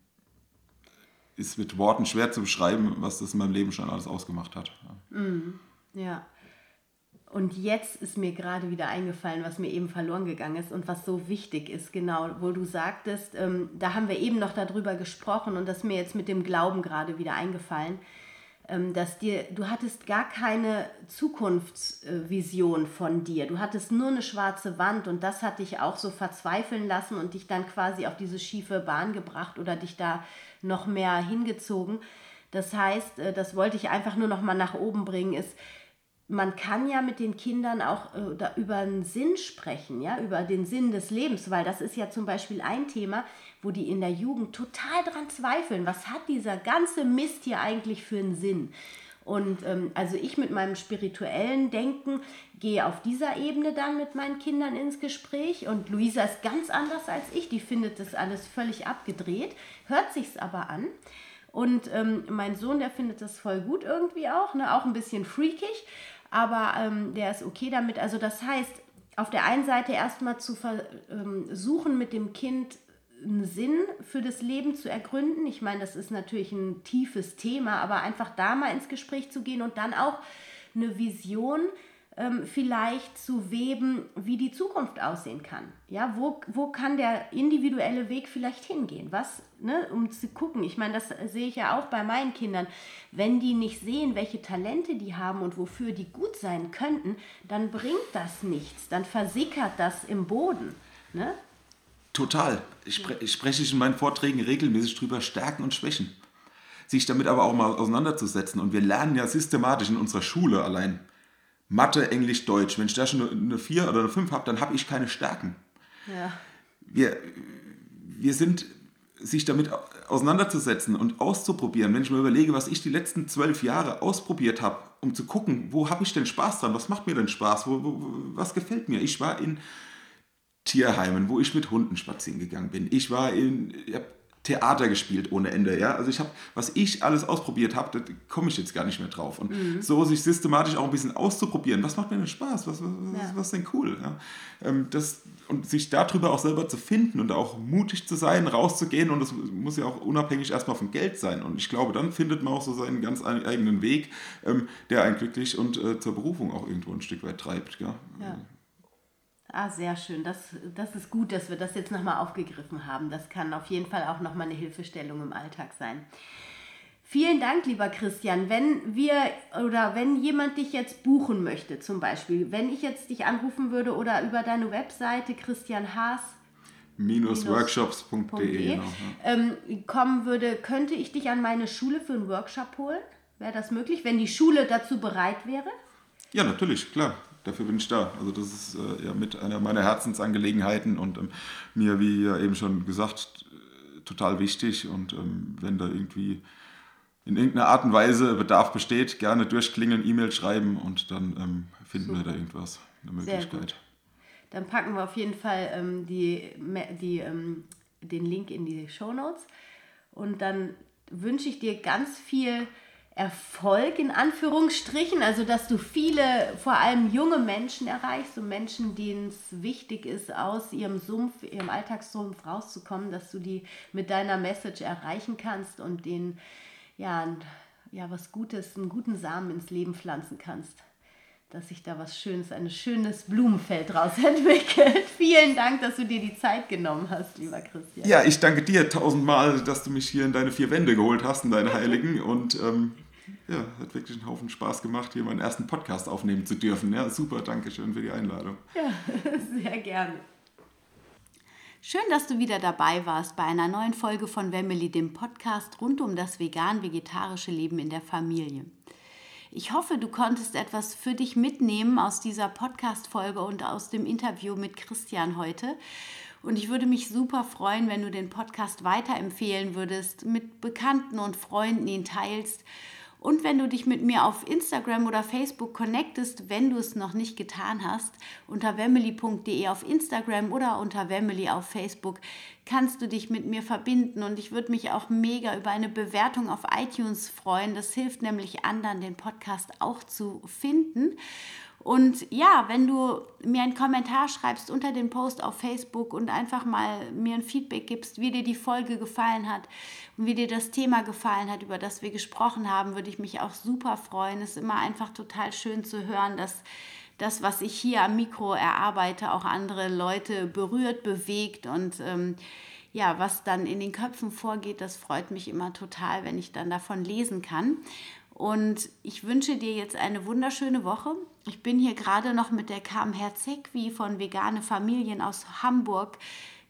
ist mit Worten schwer zu beschreiben, was das in meinem Leben schon alles ausgemacht hat. Ja. Mm, ja. Und jetzt ist mir gerade wieder eingefallen, was mir eben verloren gegangen ist und was so wichtig ist, genau, wo du sagtest, ähm, da haben wir eben noch darüber gesprochen und das ist mir jetzt mit dem Glauben gerade wieder eingefallen. Ähm, dass dir, du hattest gar keine Zukunftsvision von dir. Du hattest nur eine schwarze Wand und das hat dich auch so verzweifeln lassen und dich dann quasi auf diese schiefe Bahn gebracht oder dich da noch mehr hingezogen. Das heißt, äh, das wollte ich einfach nur noch mal nach oben bringen, ist, man kann ja mit den Kindern auch äh, über einen Sinn sprechen, ja, über den Sinn des Lebens, weil das ist ja zum Beispiel ein Thema, wo die in der Jugend total dran zweifeln. Was hat dieser ganze Mist hier eigentlich für einen Sinn? Und ähm, also ich mit meinem spirituellen Denken gehe auf dieser Ebene dann mit meinen Kindern ins Gespräch und Luisa ist ganz anders als ich, die findet das alles völlig abgedreht, hört sich's aber an. Und ähm, mein Sohn, der findet das voll gut irgendwie auch, ne? auch ein bisschen freakig aber ähm, der ist okay damit. Also das heißt, auf der einen Seite erstmal zu versuchen, ähm, mit dem Kind einen Sinn für das Leben zu ergründen. Ich meine, das ist natürlich ein tiefes Thema, aber einfach da mal ins Gespräch zu gehen und dann auch eine Vision ähm, vielleicht zu weben, wie die Zukunft aussehen kann. Ja, wo, wo kann der individuelle Weg vielleicht hingehen? Was, ne, um zu gucken. Ich meine, das sehe ich ja auch bei meinen Kindern. Wenn die nicht sehen, welche Talente die haben und wofür die gut sein könnten, dann bringt das nichts. Dann versickert das im Boden. Ne? Total. Ich, spre ich spreche in meinen Vorträgen regelmäßig drüber Stärken und Schwächen. Sich damit aber auch mal auseinanderzusetzen. Und wir lernen ja systematisch in unserer Schule allein Mathe, Englisch, Deutsch. Wenn ich da schon eine 4 oder eine 5 habe, dann habe ich keine Stärken. Ja. Wir, wir sind sich damit auseinanderzusetzen und auszuprobieren. Wenn ich mir überlege, was ich die letzten zwölf Jahre ausprobiert habe, um zu gucken, wo habe ich denn Spaß dran, was macht mir denn Spaß, wo, wo, was gefällt mir. Ich war in Tierheimen, wo ich mit Hunden spazieren gegangen bin. Ich war in, ich habe Theater gespielt ohne Ende. Ja? Also ich habe, was ich alles ausprobiert habe, da komme ich jetzt gar nicht mehr drauf. Und mhm. so sich systematisch auch ein bisschen auszuprobieren, was macht mir denn Spaß, was, was, ja. was ist denn cool? Ja? Ähm, das, und sich darüber auch selber zu finden und auch mutig zu sein, rauszugehen und das muss ja auch unabhängig erstmal von Geld sein. Und ich glaube, dann findet man auch so seinen ganz eigenen Weg, ähm, der einen glücklich und äh, zur Berufung auch irgendwo ein Stück weit treibt. Ja? ja. Ah, sehr schön. Das, das ist gut, dass wir das jetzt nochmal aufgegriffen haben. Das kann auf jeden Fall auch nochmal eine Hilfestellung im Alltag sein. Vielen Dank, lieber Christian. Wenn wir oder wenn jemand dich jetzt buchen möchte, zum Beispiel, wenn ich jetzt dich anrufen würde oder über deine Webseite Christian Haas workshops.de genau, ähm, kommen würde, könnte ich dich an meine Schule für einen Workshop holen? Wäre das möglich, wenn die Schule dazu bereit wäre? Ja, natürlich, klar dafür bin ich da. Also das ist äh, ja mit einer meiner Herzensangelegenheiten und ähm, mir, wie ja eben schon gesagt, total wichtig. Und ähm, wenn da irgendwie in irgendeiner Art und Weise Bedarf besteht, gerne durchklingeln, E-Mail schreiben und dann ähm, finden Super. wir da irgendwas, eine Möglichkeit. Dann packen wir auf jeden Fall ähm, die, die, ähm, den Link in die Show Notes. Und dann wünsche ich dir ganz viel Erfolg in Anführungsstrichen, also dass du viele, vor allem junge Menschen erreichst, so Menschen, denen es wichtig ist, aus ihrem Sumpf, ihrem Alltagssumpf rauszukommen, dass du die mit deiner Message erreichen kannst und denen ja, ja was Gutes, einen guten Samen ins Leben pflanzen kannst. dass sich da was Schönes, ein schönes Blumenfeld draus entwickelt. Vielen Dank, dass du dir die Zeit genommen hast, lieber Christian. Ja, ich danke dir tausendmal, dass du mich hier in deine vier Wände geholt hast, in deine Heiligen. Und ähm, ja, hat wirklich einen Haufen Spaß gemacht, hier meinen ersten Podcast aufnehmen zu dürfen. Ja, super, danke schön für die Einladung. Ja, sehr gerne. Schön, dass du wieder dabei warst bei einer neuen Folge von Wemily, dem Podcast rund um das vegan-vegetarische Leben in der Familie. Ich hoffe, du konntest etwas für dich mitnehmen aus dieser Podcast-Folge und aus dem Interview mit Christian heute. Und ich würde mich super freuen, wenn du den Podcast weiterempfehlen würdest, mit Bekannten und Freunden ihn teilst und wenn du dich mit mir auf Instagram oder Facebook connectest, wenn du es noch nicht getan hast, unter wemily.de auf Instagram oder unter Wemily auf Facebook, kannst du dich mit mir verbinden. Und ich würde mich auch mega über eine Bewertung auf iTunes freuen. Das hilft nämlich anderen, den Podcast auch zu finden. Und ja, wenn du mir einen Kommentar schreibst unter dem Post auf Facebook und einfach mal mir ein Feedback gibst, wie dir die Folge gefallen hat und wie dir das Thema gefallen hat, über das wir gesprochen haben, würde ich mich auch super freuen. Es ist immer einfach total schön zu hören, dass das, was ich hier am Mikro erarbeite, auch andere Leute berührt, bewegt und ähm, ja, was dann in den Köpfen vorgeht, das freut mich immer total, wenn ich dann davon lesen kann. Und ich wünsche dir jetzt eine wunderschöne Woche. Ich bin hier gerade noch mit der Kam Herzegwi von Vegane Familien aus Hamburg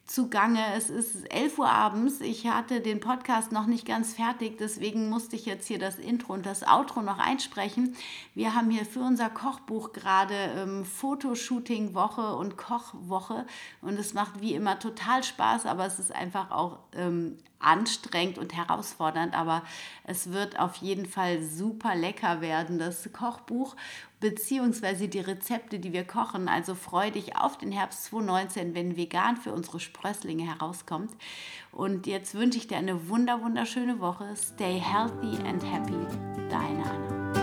zugange. Es ist 11 Uhr abends. Ich hatte den Podcast noch nicht ganz fertig, deswegen musste ich jetzt hier das Intro und das Outro noch einsprechen. Wir haben hier für unser Kochbuch gerade ähm, Fotoshooting-Woche und Kochwoche und es macht wie immer total Spaß, aber es ist einfach auch ähm, anstrengend und herausfordernd, aber es wird auf jeden Fall super lecker werden, das Kochbuch beziehungsweise die Rezepte, die wir kochen. Also freu dich auf den Herbst 2019, wenn vegan für unsere Sprösslinge herauskommt. Und jetzt wünsche ich dir eine wunder wunderschöne Woche. Stay healthy and happy. Deine Anna.